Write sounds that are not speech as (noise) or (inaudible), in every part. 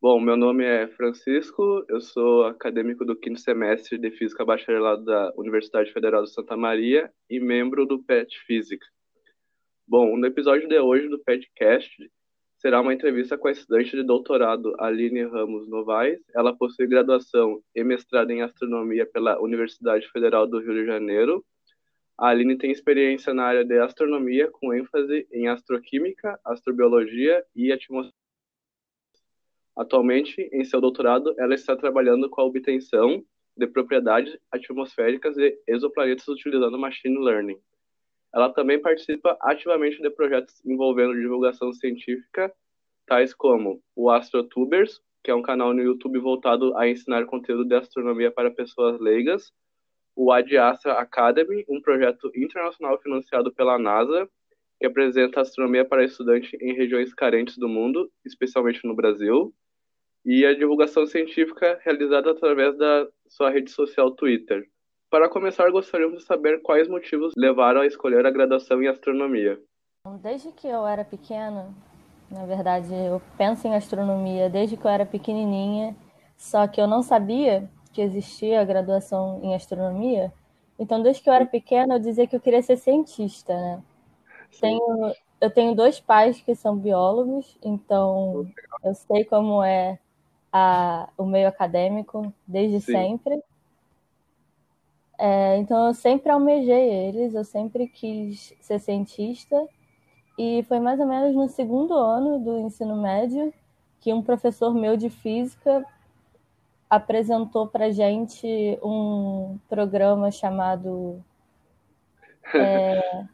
Bom, meu nome é Francisco, eu sou acadêmico do quinto semestre de Física Bacharelado da Universidade Federal de Santa Maria e membro do PET Física. Bom, no episódio de hoje do PETcast será uma entrevista com a estudante de doutorado Aline Ramos Novaes. Ela possui graduação e mestrado em astronomia pela Universidade Federal do Rio de Janeiro. A Aline tem experiência na área de astronomia com ênfase em astroquímica, astrobiologia e atmosfera Atualmente, em seu doutorado, ela está trabalhando com a obtenção de propriedades atmosféricas de exoplanetas utilizando machine learning. Ela também participa ativamente de projetos envolvendo divulgação científica, tais como o AstroTubers, que é um canal no YouTube voltado a ensinar conteúdo de astronomia para pessoas leigas, o AdAstra Academy, um projeto internacional financiado pela NASA, que apresenta astronomia para estudantes em regiões carentes do mundo, especialmente no Brasil, e a divulgação científica realizada através da sua rede social Twitter. Para começar, gostaríamos de saber quais motivos levaram a escolher a graduação em astronomia. Desde que eu era pequena, na verdade, eu penso em astronomia desde que eu era pequenininha, só que eu não sabia que existia a graduação em astronomia. Então, desde que eu era pequena, eu dizia que eu queria ser cientista, né? Tenho, eu tenho dois pais que são biólogos, então eu sei como é a, o meio acadêmico desde Sim. sempre. É, então eu sempre almejei eles, eu sempre quis ser cientista. E foi mais ou menos no segundo ano do ensino médio que um professor meu de física apresentou para gente um programa chamado (laughs) é,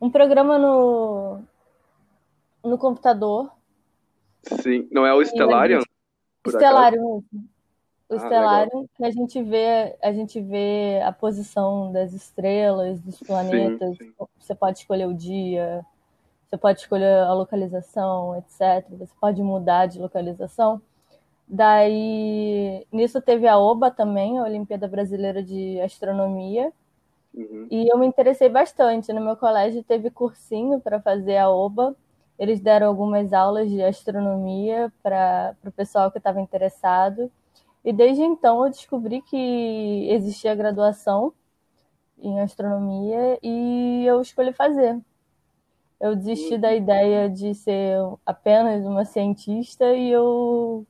um programa no no computador. Sim, não é o Stellarium? Stellarium mesmo. O ah, Stellarium, que a gente vê, a gente vê a posição das estrelas, dos planetas. Sim, sim. Você pode escolher o dia, você pode escolher a localização, etc. Você pode mudar de localização. Daí, nisso teve a OBA também, a Olimpíada Brasileira de Astronomia. Uhum. E eu me interessei bastante. No meu colégio teve cursinho para fazer a OBA eles deram algumas aulas de astronomia para o pessoal que estava interessado. E desde então eu descobri que existia graduação em astronomia e eu escolhi fazer. Eu desisti da ideia de ser apenas uma cientista e eu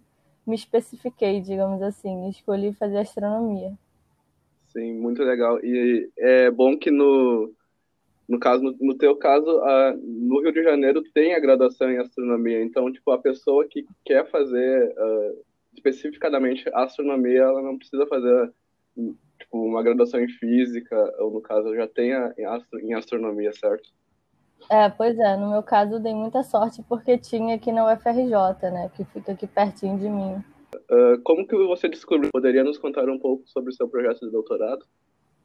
me especifiquei, digamos assim, escolhi fazer astronomia. Sim, muito legal. E é bom que no, no caso, no, no teu caso, a, no Rio de Janeiro tem a graduação em astronomia, então, tipo, a pessoa que quer fazer uh, especificadamente astronomia, ela não precisa fazer tipo, uma graduação em física, ou no caso, já tem a, em, astro, em astronomia, certo? É, pois é, no meu caso dei muita sorte porque tinha aqui na UFRJ, né, que fica aqui pertinho de mim. Uh, como que você descobriu? Poderia nos contar um pouco sobre o seu projeto de doutorado?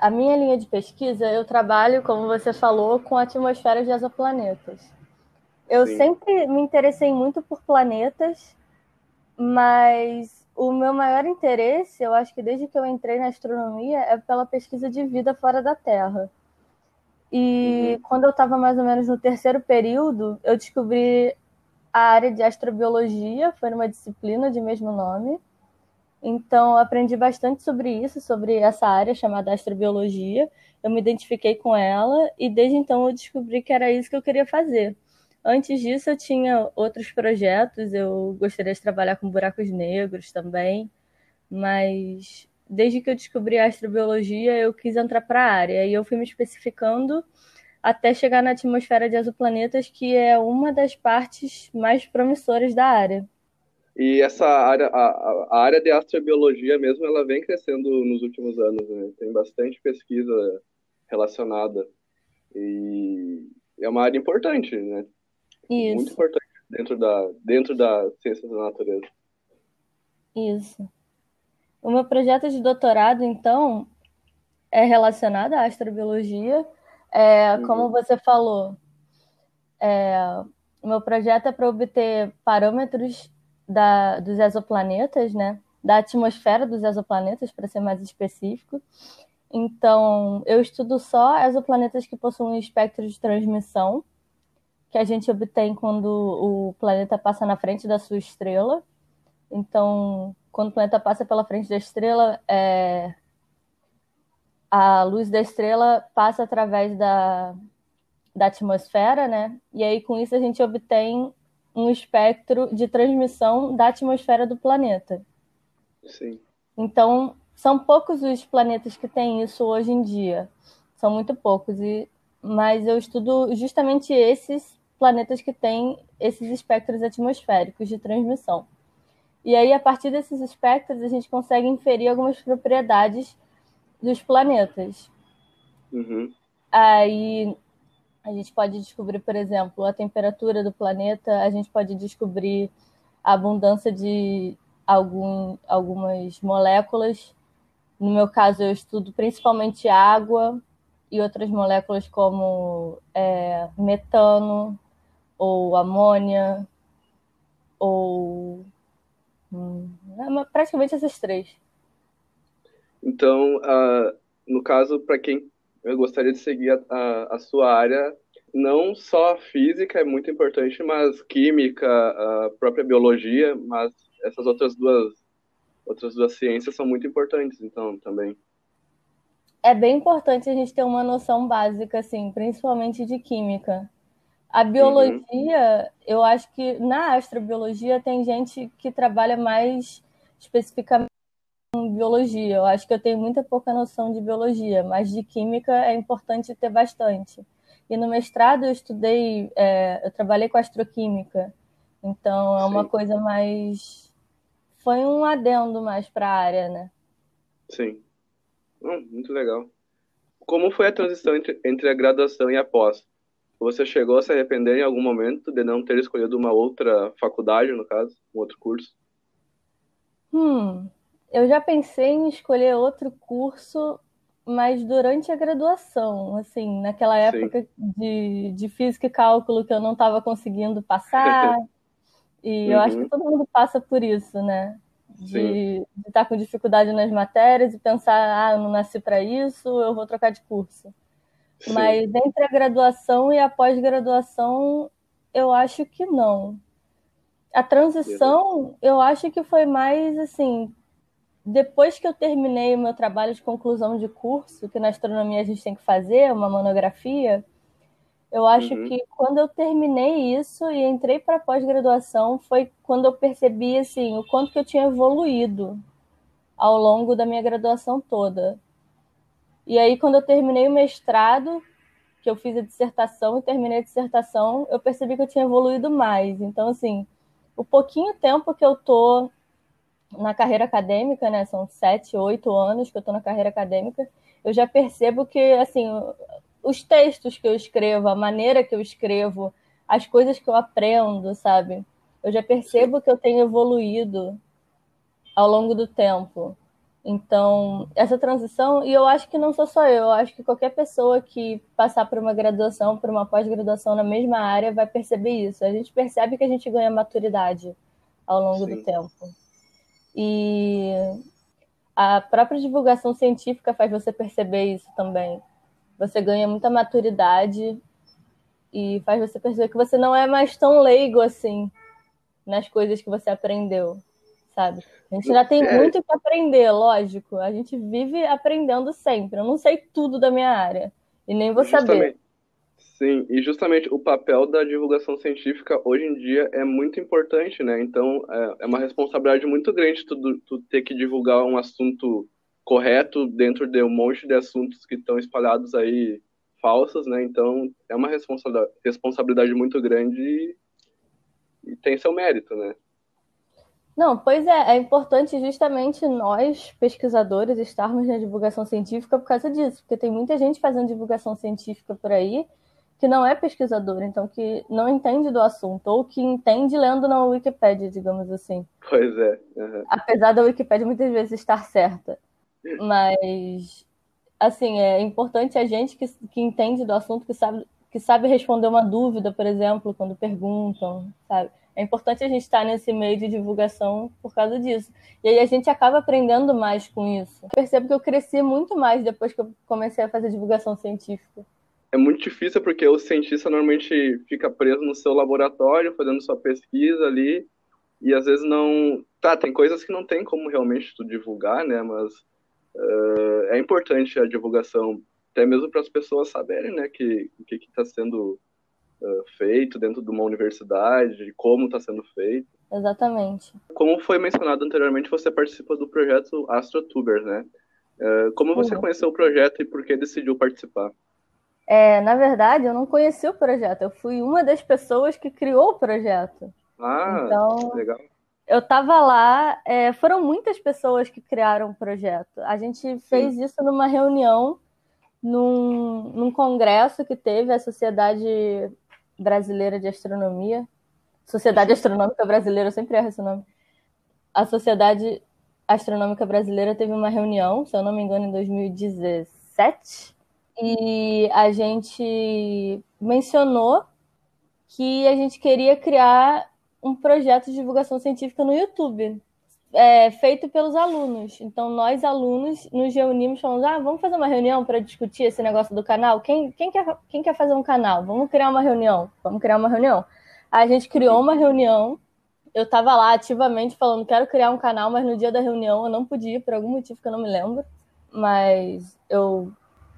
A minha linha de pesquisa, eu trabalho, como você falou, com atmosferas de exoplanetas. Eu Sim. sempre me interessei muito por planetas, mas o meu maior interesse, eu acho que desde que eu entrei na astronomia, é pela pesquisa de vida fora da Terra. E uhum. quando eu estava mais ou menos no terceiro período, eu descobri a área de astrobiologia, foi numa disciplina de mesmo nome. Então, aprendi bastante sobre isso, sobre essa área chamada astrobiologia. Eu me identifiquei com ela e desde então eu descobri que era isso que eu queria fazer. Antes disso, eu tinha outros projetos, eu gostaria de trabalhar com buracos negros também, mas desde que eu descobri a astrobiologia, eu quis entrar para a área e eu fui me especificando até chegar na atmosfera de exoplanetas, que é uma das partes mais promissoras da área. E essa área, a, a, área de astrobiologia mesmo, ela vem crescendo nos últimos anos, né? Tem bastante pesquisa relacionada. E é uma área importante, né? Isso. Muito importante dentro da, dentro da ciência da natureza. Isso. O meu projeto de doutorado, então, é relacionado à astrobiologia. É, uhum. Como você falou, é, o meu projeto é para obter parâmetros da, dos exoplanetas, né? Da atmosfera dos exoplanetas, para ser mais específico. Então, eu estudo só exoplanetas que possuem espectro de transmissão, que a gente obtém quando o planeta passa na frente da sua estrela. Então, quando o planeta passa pela frente da estrela, é... a luz da estrela passa através da, da atmosfera, né? E aí, com isso, a gente obtém um espectro de transmissão da atmosfera do planeta. Sim. Então, são poucos os planetas que têm isso hoje em dia. São muito poucos. E, mas eu estudo justamente esses planetas que têm esses espectros atmosféricos de transmissão. E aí, a partir desses espectros, a gente consegue inferir algumas propriedades dos planetas. Uhum. Aí a gente pode descobrir, por exemplo, a temperatura do planeta, a gente pode descobrir a abundância de algum, algumas moléculas. No meu caso, eu estudo principalmente água e outras moléculas como é, metano ou amônia ou hum, é praticamente essas três. Então, uh, no caso, para quem eu gostaria de seguir a, a, a, sua área. Não só física é muito importante, mas química, a própria biologia, mas essas outras duas outras duas ciências são muito importantes, então, também. É bem importante a gente ter uma noção básica, assim, principalmente de química. A biologia, uhum. eu acho que na astrobiologia tem gente que trabalha mais especificamente biologia. Eu acho que eu tenho muita pouca noção de biologia, mas de química é importante ter bastante. E no mestrado eu estudei, é, eu trabalhei com astroquímica, então é uma Sim. coisa mais. Foi um adendo mais para a área, né? Sim. Hum, muito legal. Como foi a transição entre, entre a graduação e a pós? Você chegou a se arrepender em algum momento de não ter escolhido uma outra faculdade, no caso, um outro curso? Hum, eu já pensei em escolher outro curso, mas durante a graduação, assim, naquela época de, de física e cálculo que eu não estava conseguindo passar. (laughs) e uhum. eu acho que uhum. todo mundo passa por isso, né? De, de estar tá com dificuldade nas matérias e pensar, ah, eu não nasci para isso, eu vou trocar de curso. Sim. Mas entre a graduação e a pós-graduação, eu acho que não. A transição, eu acho que foi mais assim, depois que eu terminei o meu trabalho de conclusão de curso, que na astronomia a gente tem que fazer, uma monografia, eu acho uhum. que quando eu terminei isso e entrei para pós-graduação, foi quando eu percebi assim, o quanto que eu tinha evoluído ao longo da minha graduação toda. E aí, quando eu terminei o mestrado, que eu fiz a dissertação e terminei a dissertação, eu percebi que eu tinha evoluído mais. Então, assim, o pouquinho tempo que eu tô na carreira acadêmica, né? São sete, oito anos que eu estou na carreira acadêmica. Eu já percebo que, assim, os textos que eu escrevo, a maneira que eu escrevo, as coisas que eu aprendo, sabe? Eu já percebo que eu tenho evoluído ao longo do tempo. Então, essa transição, e eu acho que não sou só eu, eu acho que qualquer pessoa que passar por uma graduação, por uma pós-graduação na mesma área, vai perceber isso. A gente percebe que a gente ganha maturidade ao longo Sim. do tempo. E a própria divulgação científica faz você perceber isso também. Você ganha muita maturidade e faz você perceber que você não é mais tão leigo assim nas coisas que você aprendeu, sabe? A gente ainda tem é. muito que aprender, lógico. A gente vive aprendendo sempre. Eu não sei tudo da minha área e nem vou Justamente. saber. Sim, e justamente o papel da divulgação científica hoje em dia é muito importante, né? Então é, é uma responsabilidade muito grande tu, tu ter que divulgar um assunto correto dentro de um monte de assuntos que estão espalhados aí falsos, né? Então é uma responsabilidade muito grande e, e tem seu mérito, né? Não, pois é, é importante justamente nós, pesquisadores, estarmos na divulgação científica por causa disso, porque tem muita gente fazendo divulgação científica por aí que não é pesquisador, então que não entende do assunto, ou que entende lendo na Wikipédia, digamos assim. Pois é. Uhum. Apesar da Wikipédia muitas vezes estar certa. Mas, assim, é importante a gente que, que entende do assunto, que sabe, que sabe responder uma dúvida, por exemplo, quando perguntam, sabe? É importante a gente estar nesse meio de divulgação por causa disso. E aí a gente acaba aprendendo mais com isso. Eu percebo que eu cresci muito mais depois que eu comecei a fazer divulgação científica é muito difícil porque o cientista normalmente fica preso no seu laboratório, fazendo sua pesquisa ali, e às vezes não. Tá, tem coisas que não tem como realmente tu divulgar, né? Mas uh, é importante a divulgação, até mesmo para as pessoas saberem, né, que o que está sendo uh, feito dentro de uma universidade, como está sendo feito. Exatamente. Como foi mencionado anteriormente, você participa do projeto AstroTubers, né? Uh, como você uhum. conheceu o projeto e por que decidiu participar? É, na verdade, eu não conheci o projeto. Eu fui uma das pessoas que criou o projeto. Ah, então, legal. Eu estava lá, é, foram muitas pessoas que criaram o projeto. A gente fez Sim. isso numa reunião, num, num congresso que teve a Sociedade Brasileira de Astronomia. Sociedade Astronômica Brasileira, eu sempre erro esse nome. A Sociedade Astronômica Brasileira teve uma reunião, se eu não me engano, em 2017 e a gente mencionou que a gente queria criar um projeto de divulgação científica no YouTube, é, feito pelos alunos. Então, nós, alunos, nos reunimos falando: ah, vamos fazer uma reunião para discutir esse negócio do canal? Quem, quem, quer, quem quer fazer um canal? Vamos criar uma reunião. Vamos criar uma reunião. A gente criou uma reunião. Eu estava lá ativamente falando: quero criar um canal, mas no dia da reunião eu não podia, por algum motivo que eu não me lembro. Mas eu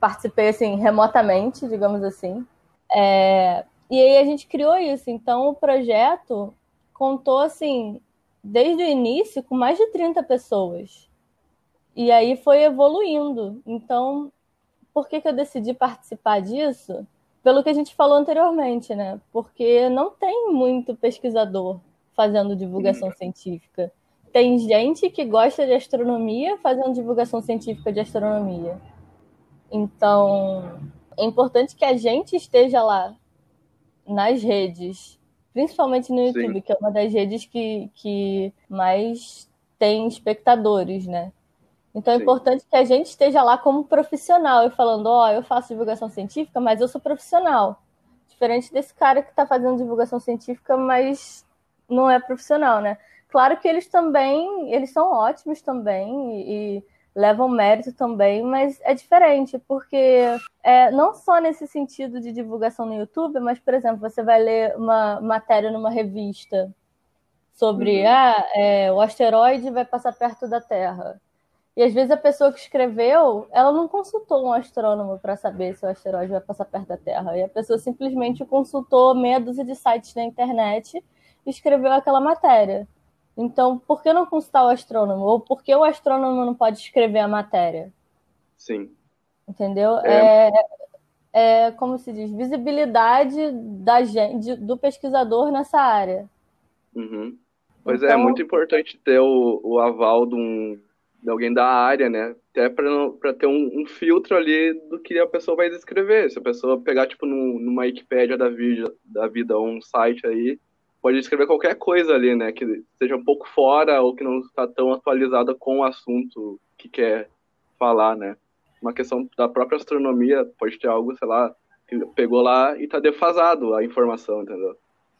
participei assim remotamente, digamos assim. É, e aí a gente criou isso. Então o projeto contou assim, desde o início, com mais de 30 pessoas. E aí foi evoluindo. Então, por que, que eu decidi participar disso? Pelo que a gente falou anteriormente, né? Porque não tem muito pesquisador fazendo divulgação científica. Tem gente que gosta de astronomia fazendo divulgação científica de astronomia. Então, é importante que a gente esteja lá nas redes, principalmente no YouTube, Sim. que é uma das redes que, que mais tem espectadores, né? Então é Sim. importante que a gente esteja lá como profissional e falando, ó, oh, eu faço divulgação científica, mas eu sou profissional. Diferente desse cara que está fazendo divulgação científica, mas não é profissional, né? Claro que eles também, eles são ótimos também e, e levam mérito também, mas é diferente, porque é, não só nesse sentido de divulgação no YouTube, mas, por exemplo, você vai ler uma matéria numa revista sobre uhum. ah, é, o asteroide vai passar perto da Terra. E às vezes a pessoa que escreveu, ela não consultou um astrônomo para saber se o asteroide vai passar perto da Terra. E a pessoa simplesmente consultou meia dúzia de sites na internet e escreveu aquela matéria. Então, por que não consultar o astrônomo? Ou por que o astrônomo não pode escrever a matéria? Sim. Entendeu? É, é, é como se diz, visibilidade da gente, do pesquisador nessa área. Uhum. Pois então, é, é então muito importante ter o, o aval de, um, de alguém da área, né? Até para ter um, um, filtro ali do que a pessoa vai escrever. Se a pessoa pegar, tipo, num, numa Wikipédia da vida, da vida ou um site aí, pode escrever qualquer coisa ali, né? Que seja um pouco fora ou que não está tão atualizada com o assunto que quer falar, né? Uma questão da própria astronomia pode ter algo, sei lá, que pegou lá e está defasado a informação, entendeu?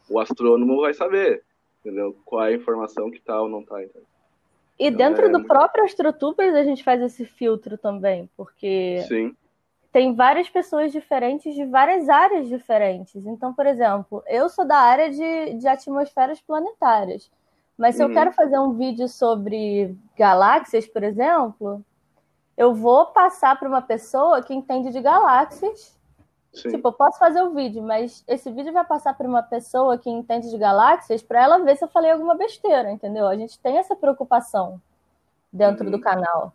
O astrônomo vai saber, entendeu? Qual é a informação que tá ou não tá, entendeu? E então, dentro é... do próprio AstroTubers a gente faz esse filtro também, porque Sim tem várias pessoas diferentes de várias áreas diferentes. Então, por exemplo, eu sou da área de, de atmosferas planetárias. Mas se uhum. eu quero fazer um vídeo sobre galáxias, por exemplo, eu vou passar para uma pessoa que entende de galáxias. Sim. Tipo, eu posso fazer o vídeo, mas esse vídeo vai passar para uma pessoa que entende de galáxias para ela ver se eu falei alguma besteira, entendeu? A gente tem essa preocupação dentro uhum. do canal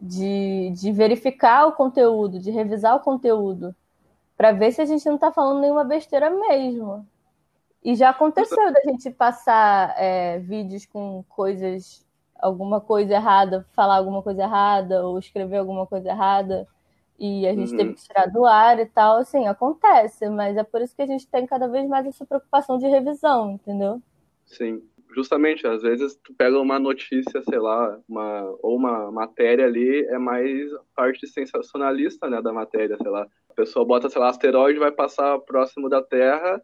de, de verificar o conteúdo, de revisar o conteúdo, para ver se a gente não está falando nenhuma besteira mesmo. E já aconteceu da gente passar é, vídeos com coisas, alguma coisa errada, falar alguma coisa errada, ou escrever alguma coisa errada, e a gente uhum. teve que tirar do ar e tal. Assim, acontece, mas é por isso que a gente tem cada vez mais essa preocupação de revisão, entendeu? Sim justamente, às vezes tu pega uma notícia, sei lá, uma, ou uma matéria ali, é mais parte sensacionalista, né, da matéria, sei lá. A pessoa bota, sei lá, asteroide vai passar próximo da Terra,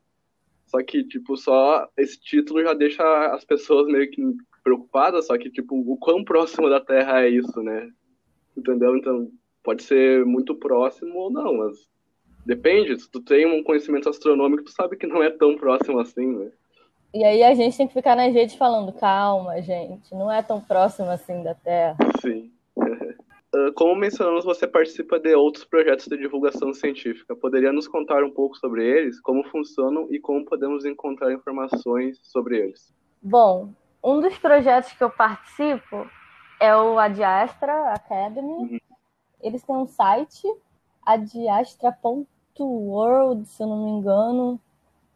só que, tipo, só esse título já deixa as pessoas meio que preocupadas, só que, tipo, o quão próximo da Terra é isso, né? Entendeu? Então, pode ser muito próximo ou não, mas depende. Se tu tem um conhecimento astronômico, tu sabe que não é tão próximo assim, né? E aí a gente tem que ficar nas redes falando, calma, gente, não é tão próximo assim da Terra. Sim. (laughs) Ah, como mencionamos, você participa de outros projetos de divulgação científica. Poderia nos contar um pouco sobre eles, como funcionam e como podemos encontrar informações sobre eles? Bom, um dos projetos que eu participo é o Adiastra Academy. Uhum. Eles têm um site, adiastra.world, se eu não me engano.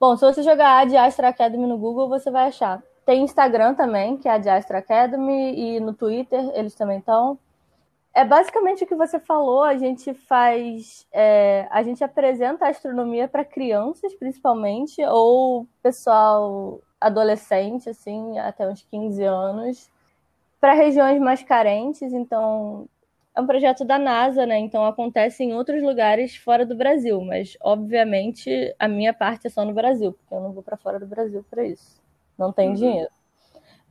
Bom, se você jogar Adiastra Academy no Google, você vai achar. Tem Instagram também, que é Adiastra Academy, e no Twitter eles também estão. É basicamente o que você falou. A gente faz, é, a gente apresenta a astronomia para crianças, principalmente, ou pessoal adolescente, assim, até uns 15 anos, para regiões mais carentes. Então, é um projeto da NASA, né? Então acontece em outros lugares fora do Brasil, mas obviamente a minha parte é só no Brasil, porque eu não vou para fora do Brasil para isso. Não tem uhum. dinheiro.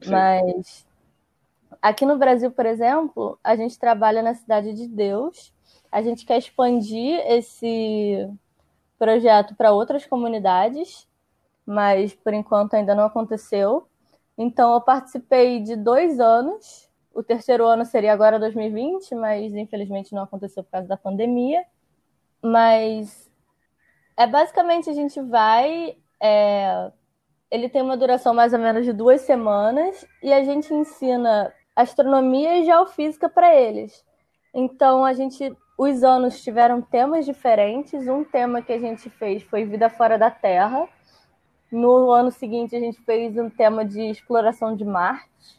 Sim. Mas aqui no Brasil, por exemplo, a gente trabalha na Cidade de Deus. A gente quer expandir esse projeto para outras comunidades, mas por enquanto ainda não aconteceu. Então eu participei de dois anos o terceiro ano seria agora 2020, mas infelizmente não aconteceu por causa da pandemia. Mas é basicamente a gente vai. É, ele tem uma duração mais ou menos de duas semanas e a gente ensina astronomia e geofísica para eles. Então a gente. Os anos tiveram temas diferentes. Um tema que a gente fez foi Vida Fora da Terra. No ano seguinte, a gente fez um tema de exploração de Marte.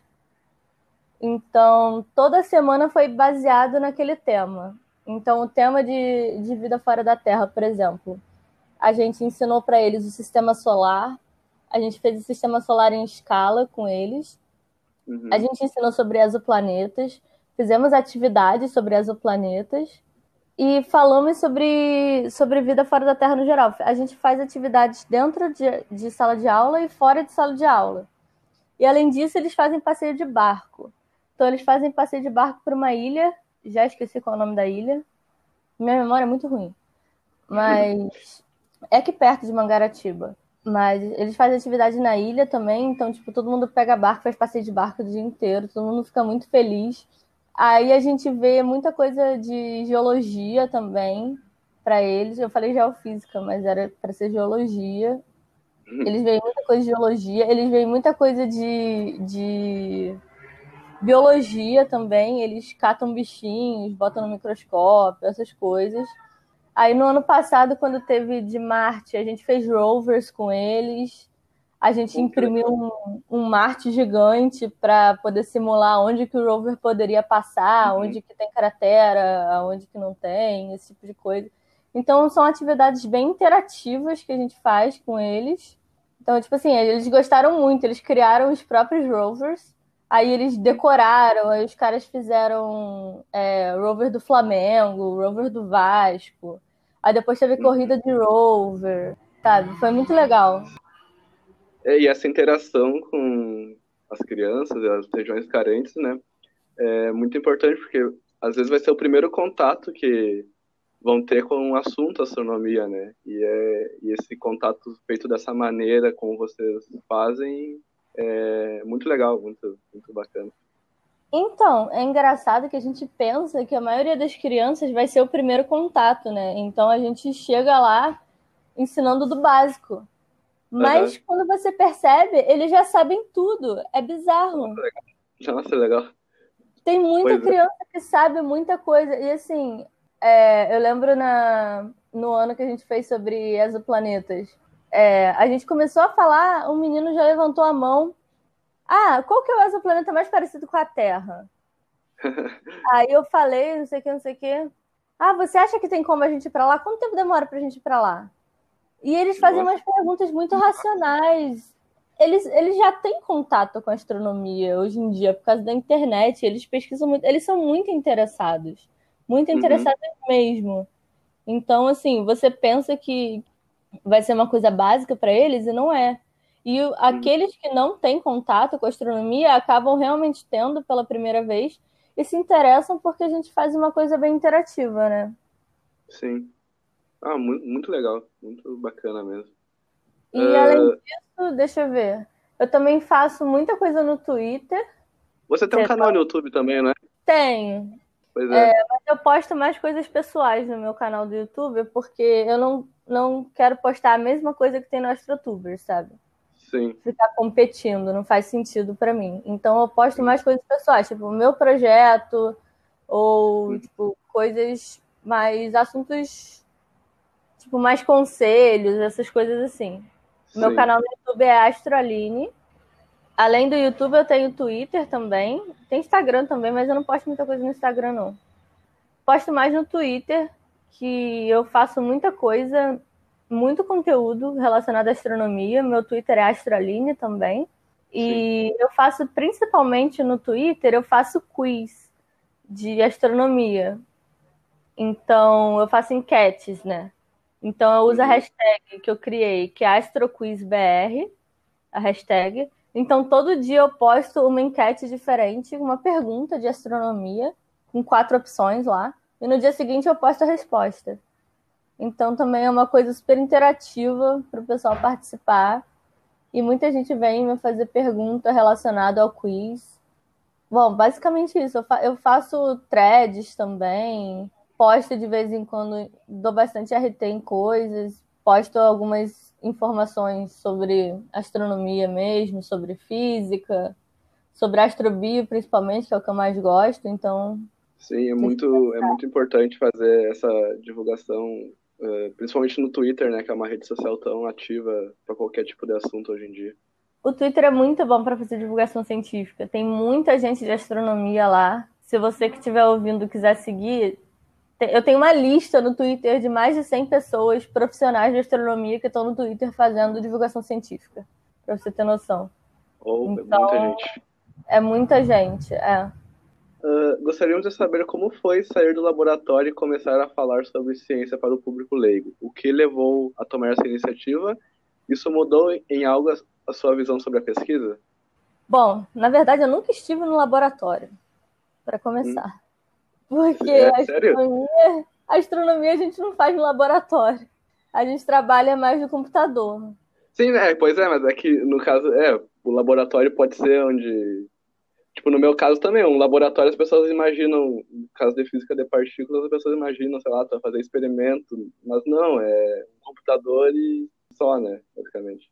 Então, toda semana foi baseado naquele tema. Então, o tema de, de vida fora da Terra, por exemplo, a gente ensinou para eles o sistema solar, a gente fez o sistema solar em escala com eles, uhum. a gente ensinou sobre exoplanetas, fizemos atividades sobre exoplanetas e falamos sobre, sobre vida fora da Terra no geral. A gente faz atividades dentro de, de sala de aula e fora de sala de aula. E além disso, eles fazem passeio de barco. Então eles fazem passeio de barco por uma ilha. Já esqueci qual é o nome da ilha. Minha memória é muito ruim. Mas é aqui perto de Mangaratiba. Mas eles fazem atividade na ilha também, então, tipo, todo mundo pega barco, faz passeio de barco o dia inteiro, todo mundo fica muito feliz. Aí a gente vê muita coisa de geologia também para eles. Eu falei geofísica, mas era para ser geologia. Eles veem muita coisa de geologia, eles veem muita coisa de, de Biologia também, eles catam bichinhos, botam no microscópio, essas coisas. Aí no ano passado, quando teve de Marte, a gente fez rovers com eles. A gente imprimiu um, um Marte gigante para poder simular onde que o rover poderia passar, uhum. onde que tem cratera, onde que não tem, esse tipo de coisa. Então são atividades bem interativas que a gente faz com eles. Então, tipo assim, eles gostaram muito, eles criaram os próprios rovers Aí eles decoraram, aí os caras fizeram é, rover do Flamengo, rover do Vasco. Aí depois teve uhum. corrida de rover, sabe? Foi muito legal. É, e essa interação com as crianças as regiões carentes, né? É muito importante porque às vezes vai ser o primeiro contato que vão ter com o um assunto astronomia, né? E, é, e esse contato feito dessa maneira, como vocês fazem, é muito legal, muito, muito bacana. Então, é engraçado que a gente pensa que a maioria das crianças vai ser o primeiro contato, né? Então a gente chega lá ensinando do básico. Mas uhum. quando você percebe, eles já sabem tudo. É bizarro. Nossa, legal. Tem muita pois é. criança é. que sabe muita coisa. E assim, é, eu lembro na, no ano que a gente fez sobre exoplanetas. É, a gente começou a falar, um menino já levantou a mão. Ah, qual que é o exoplaneta mais parecido com a Terra? (laughs) Aí eu falei, não sei o que, não sei o que. Ah, você acha que tem como a gente ir para lá? Quanto tempo demora para a gente ir para lá? E eles fazem Nossa. umas perguntas muito racionais. Eles, eles já têm contato com a astronomia hoje em dia por causa da internet. Eles pesquisam muito, eles são muito interessados, muito uhum. interessados uhum. mesmo. Então, assim, você pensa que, vai ser uma coisa básica para eles e não é. E aqueles que não têm contato com a astronomia acabam realmente tendo pela primeira vez e se interessam porque a gente faz uma coisa bem interativa, né? Sim. Ah, muito, muito legal, muito bacana mesmo. E uh... além disso, deixa eu ver. Eu também faço muita coisa no Twitter. Você tem um canal no YouTube também, né? Tenho. Pois é. é. Mas eu posto mais coisas pessoais no meu canal do YouTube, porque eu não, não quero postar a mesma coisa que tem no AstroTuber, sabe? Sim. Ficar competindo, não faz sentido para mim. Então eu posto mais coisas pessoais, tipo, o meu projeto, ou, tipo, coisas mais assuntos, tipo, mais conselhos, essas coisas assim. Sim. Meu canal no YouTube é Astroline. Além do YouTube, eu tenho Twitter também. Tem Instagram também, mas eu não posto muita coisa no Instagram, não. Posto mais no Twitter, que eu faço muita coisa, muito conteúdo relacionado à astronomia. Meu Twitter é Astroline também. E Sim. eu faço principalmente no Twitter, eu faço quiz de astronomia. Então, eu faço enquetes, né? Então, eu uso a uhum. hashtag que eu criei, que é AstroQuizBR, a hashtag. Então, todo dia eu posto uma enquete diferente, uma pergunta de astronomia, com quatro opções lá. E no dia seguinte eu posto a resposta. Então, também é uma coisa super interativa para o pessoal participar. E muita gente vem me fazer pergunta relacionada ao quiz. Bom, basicamente isso. Eu, fa eu faço threads também, posto de vez em quando, dou bastante RT em coisas, posto algumas informações sobre astronomia mesmo, sobre física, sobre astrobio principalmente, que é o que eu mais gosto, então... Sim, é muito, é muito importante fazer essa divulgação, eh, principalmente no Twitter, né, que é uma rede social tão ativa para qualquer tipo de assunto hoje em dia. O Twitter é muito bom para fazer divulgação científica. Tem muita gente de astronomia lá. Se você que estiver ouvindo quiser seguir, eu tenho uma lista no Twitter de mais de 100 pessoas profissionais de astronomia que estão no Twitter fazendo divulgação científica, para você ter noção. Oh, então, muita gente. É muita gente, é. Uh, gostaríamos de saber como foi sair do laboratório e começar a falar sobre ciência para o público leigo. O que levou a tomar essa iniciativa? Isso mudou em algo a sua visão sobre a pesquisa? Bom, na verdade, eu nunca estive no laboratório, para começar. Hum. Porque é, a, astronomia, a astronomia a gente não faz no laboratório. A gente trabalha mais no computador. Sim, é, pois é, mas é que no caso, é, o laboratório pode ser onde. Tipo, no meu caso também, um laboratório as pessoas imaginam, no caso de física de partículas, as pessoas imaginam, sei lá, fazer experimento, mas não, é um computador e só, né, basicamente.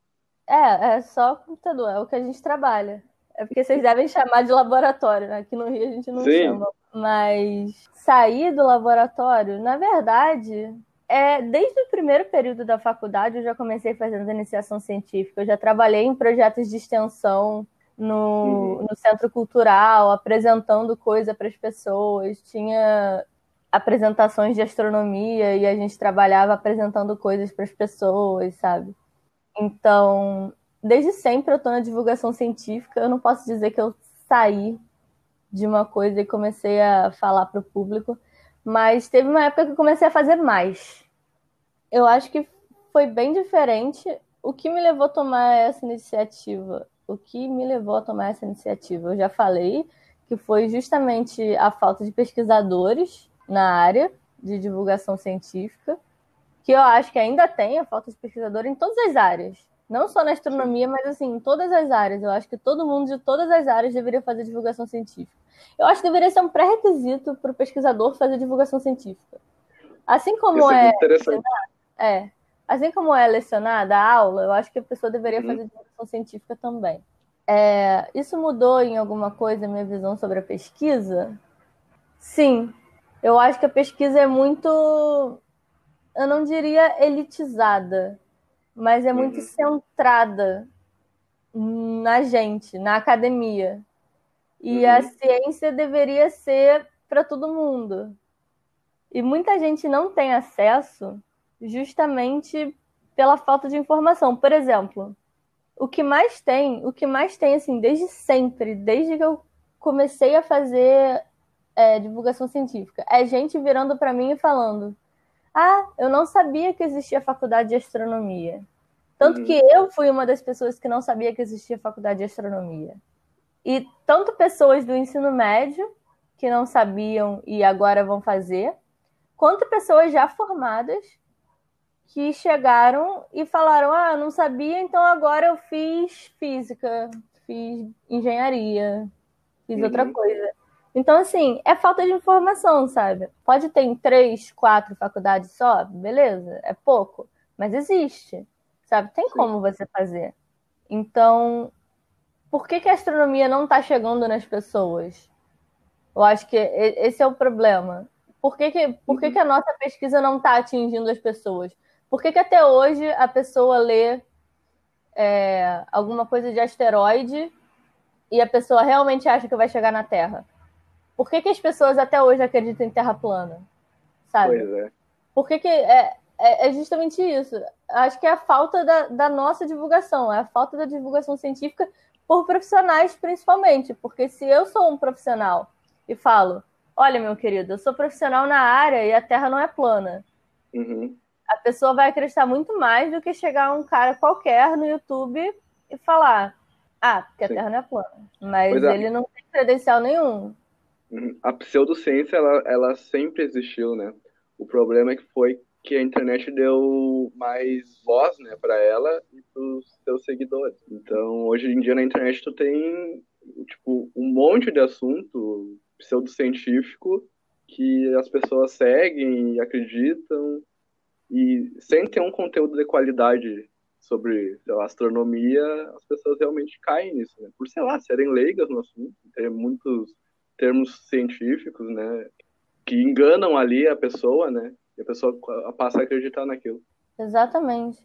É, é só computador, é o que a gente trabalha. É porque vocês devem chamar de laboratório, né? Aqui no Rio a gente não Sim. chama. Mas sair do laboratório, na verdade, é desde o primeiro período da faculdade eu já comecei fazendo iniciação científica. Eu já trabalhei em projetos de extensão no, uhum. no centro cultural, apresentando coisa para as pessoas. Tinha apresentações de astronomia e a gente trabalhava apresentando coisas para as pessoas, sabe? Então, desde sempre eu estou na divulgação científica. Eu não posso dizer que eu saí de uma coisa e comecei a falar para o público, mas teve uma época que eu comecei a fazer mais. Eu acho que foi bem diferente. O que me levou a tomar essa iniciativa? O que me levou a tomar essa iniciativa? Eu já falei que foi justamente a falta de pesquisadores na área de divulgação científica que eu acho que ainda tem a falta de pesquisador em todas as áreas. Não só na astronomia, mas assim, em todas as áreas. Eu acho que todo mundo de todas as áreas deveria fazer divulgação científica. Eu acho que deveria ser um pré-requisito para o pesquisador fazer divulgação científica. Assim como é, é, é, assim como é lecionada a aula, eu acho que a pessoa deveria uhum. fazer divulgação científica também. É, isso mudou em alguma coisa a minha visão sobre a pesquisa? Sim. Eu acho que a pesquisa é muito eu não diria elitizada, mas é muito uhum. centrada na gente, na academia. E uhum. a ciência deveria ser para todo mundo. E muita gente não tem acesso justamente pela falta de informação. Por exemplo, o que mais tem, o que mais tem, assim, desde sempre, desde que eu comecei a fazer é, divulgação científica, é gente virando para mim e falando: ah, eu não sabia que existia faculdade de astronomia. Tanto uhum. que eu fui uma das pessoas que não sabia que existia faculdade de astronomia. E tanto pessoas do ensino médio que não sabiam e agora vão fazer, quanto pessoas já formadas que chegaram e falaram: Ah, não sabia, então agora eu fiz física, fiz engenharia, fiz uhum. outra coisa. Então, assim, é falta de informação, sabe? Pode ter em três, quatro faculdades só, beleza, é pouco, mas existe, sabe? Tem Sim. como você fazer. Então, por que, que a astronomia não está chegando nas pessoas? Eu acho que esse é o problema. Por que, que, por que, uhum. que a nossa pesquisa não está atingindo as pessoas? Por que, que até hoje a pessoa lê é, alguma coisa de asteroide e a pessoa realmente acha que vai chegar na Terra? Por que, que as pessoas até hoje acreditam em Terra plana? Sabe? Pois é. Por que, que é, é, é, justamente isso? Acho que é a falta da, da nossa divulgação, é a falta da divulgação científica por profissionais, principalmente. Porque se eu sou um profissional e falo, olha, meu querido, eu sou profissional na área e a Terra não é plana. Uhum a pessoa vai acreditar muito mais do que chegar um cara qualquer no YouTube e falar: Ah, porque a Sim. Terra não é plana. Mas é. ele não tem credencial nenhum. A pseudociência, ela, ela sempre existiu, né? O problema é que foi que a internet deu mais voz, né, para ela e para os seus seguidores. Então, hoje em dia na internet tu tem tipo um monte de assunto pseudocientífico que as pessoas seguem e acreditam e sem ter um conteúdo de qualidade sobre lá, astronomia, as pessoas realmente caem nisso, né? Por, sei lá, serem leigas no assunto, ter muitos termos científicos, né? Que enganam ali a pessoa, né? E a pessoa passa a acreditar naquilo. Exatamente.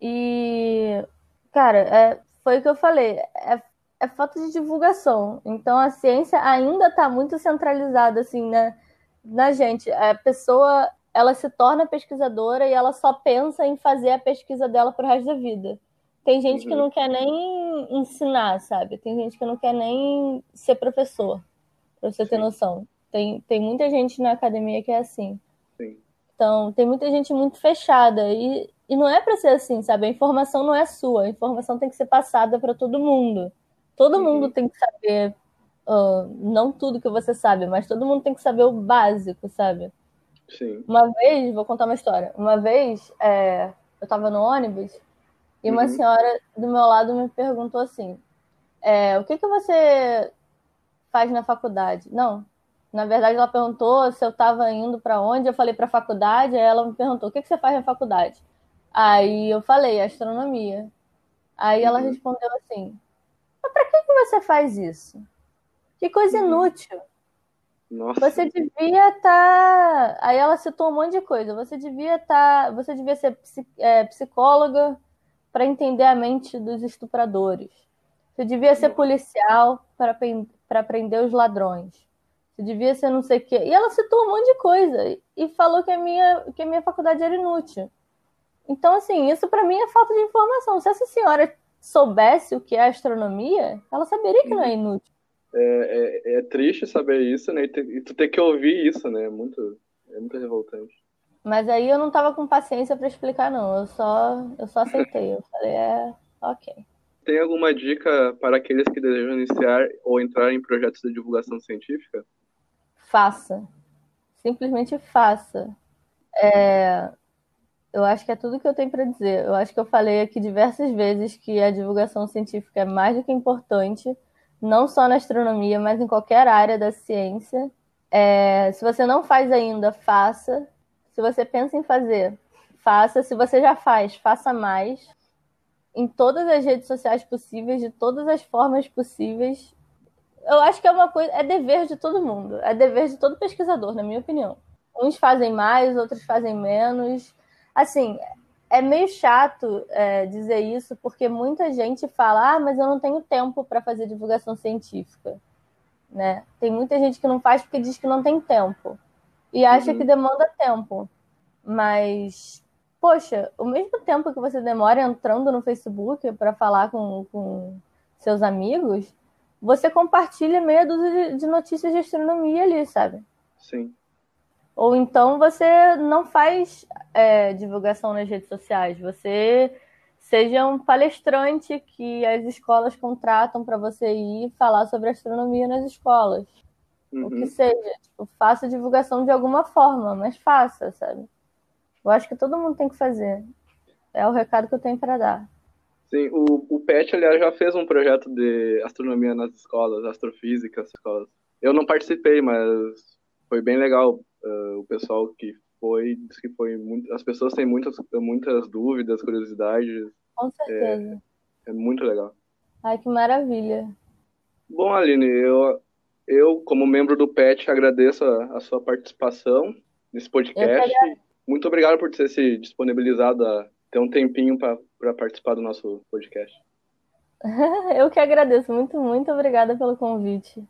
E, cara, é, foi o que eu falei, é, é falta de divulgação. Então a ciência ainda está muito centralizada, assim, né? Na gente. A pessoa ela se torna pesquisadora e ela só pensa em fazer a pesquisa dela pro resto da vida. Tem gente uhum. que não quer nem ensinar, sabe? Tem gente que não quer nem ser professor, pra você Sim. ter noção. Tem, tem muita gente na academia que é assim. Sim. Então, tem muita gente muito fechada. E, e não é para ser assim, sabe? A informação não é sua. A informação tem que ser passada para todo mundo. Todo uhum. mundo tem que saber, uh, não tudo que você sabe, mas todo mundo tem que saber o básico, sabe? Sim. Uma vez, vou contar uma história. Uma vez, é, eu estava no ônibus e uma uhum. senhora do meu lado me perguntou assim: é, o que, que você faz na faculdade? Não, na verdade, ela perguntou se eu estava indo para onde. Eu falei para a faculdade. Aí ela me perguntou: o que, que você faz na faculdade? Aí eu falei: astronomia. Aí ela uhum. respondeu assim: mas para que, que você faz isso? Que coisa uhum. inútil. Nossa. Você devia estar. Tá... Aí ela citou um monte de coisa. Você devia estar. Tá... Você devia ser é, psicóloga para entender a mente dos estupradores. Você devia ser policial para prender os ladrões. Você devia ser não sei o quê. E ela citou um monte de coisa e falou que a minha, que a minha faculdade era inútil. Então, assim, isso para mim é falta de informação. Se essa senhora soubesse o que é astronomia, ela saberia que não é uhum. inútil é, é, é, triste saber isso, né? E, te, e, tu ter que ouvir isso, né? É muito, é muito revoltante. Mas aí eu não tava com paciência para explicar, não. Eu só, eu só aceitei. Eu falei, é, ok. Tem alguma dica para aqueles que desejam iniciar ou entrar em projetos de divulgação científica? Faça. Simplesmente faça. É, eu acho que é tudo que eu tenho para dizer. Eu acho que eu falei aqui diversas vezes que a divulgação científica é mais do que importante não só na astronomia, mas em qualquer área da ciência. É, se você não faz ainda, faça. Se você pensa em fazer, faça. Se você já faz, faça mais. Em todas as redes sociais possíveis, de todas as formas possíveis. Eu acho que é uma coisa, é dever de todo mundo, é dever de todo pesquisador, na minha opinião. Uns fazem mais, outros fazem menos. Assim, é meio chato é, dizer isso, porque muita gente fala, ah, mas eu não tenho tempo para fazer divulgação científica. Né? Tem muita gente que não faz porque diz que não tem tempo. E acha uhum. que demanda tempo. Mas, poxa, o mesmo tempo que você demora entrando no Facebook para falar com, com seus amigos, você compartilha meia dúzia de notícias de astronomia ali, sabe? Sim. Ou então você não faz é, divulgação nas redes sociais, você seja um palestrante que as escolas contratam para você ir falar sobre astronomia nas escolas. Uhum. O que uhum. seja, tipo, faça divulgação de alguma forma, mas faça, sabe? Eu acho que todo mundo tem que fazer. É o recado que eu tenho para dar. Sim, o, o PET, aliás, já fez um projeto de astronomia nas escolas, astrofísica nas escolas. Eu não participei, mas foi bem legal. Uh, o pessoal que foi, disse que foi muito. As pessoas têm muitas, muitas dúvidas, curiosidades. Com certeza. É, é muito legal. Ai, que maravilha. Bom, Aline, eu, eu como membro do PET, agradeço a, a sua participação nesse podcast. Muito obrigado por ter se disponibilizado a ter um tempinho para participar do nosso podcast. (laughs) eu que agradeço. Muito, muito obrigada pelo convite.